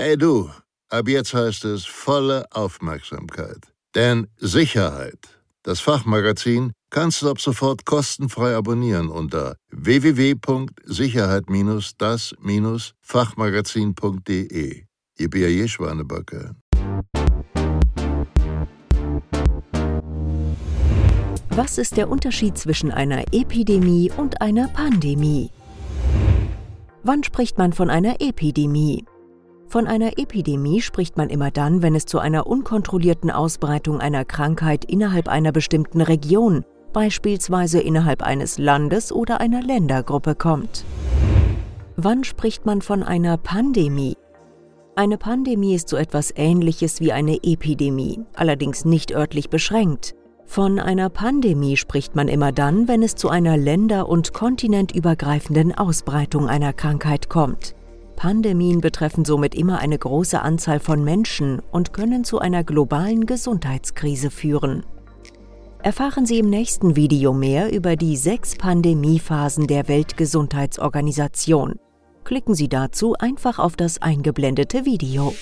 Hey du, ab jetzt heißt es volle Aufmerksamkeit. Denn Sicherheit, das Fachmagazin, kannst du ab sofort kostenfrei abonnieren unter www.sicherheit-das-fachmagazin.de. Ihr B.A.J. Schwanebacke. Was ist der Unterschied zwischen einer Epidemie und einer Pandemie? Wann spricht man von einer Epidemie? Von einer Epidemie spricht man immer dann, wenn es zu einer unkontrollierten Ausbreitung einer Krankheit innerhalb einer bestimmten Region, beispielsweise innerhalb eines Landes oder einer Ländergruppe kommt. Wann spricht man von einer Pandemie? Eine Pandemie ist so etwas Ähnliches wie eine Epidemie, allerdings nicht örtlich beschränkt. Von einer Pandemie spricht man immer dann, wenn es zu einer länder- und kontinentübergreifenden Ausbreitung einer Krankheit kommt. Pandemien betreffen somit immer eine große Anzahl von Menschen und können zu einer globalen Gesundheitskrise führen. Erfahren Sie im nächsten Video mehr über die sechs Pandemiephasen der Weltgesundheitsorganisation. Klicken Sie dazu einfach auf das eingeblendete Video.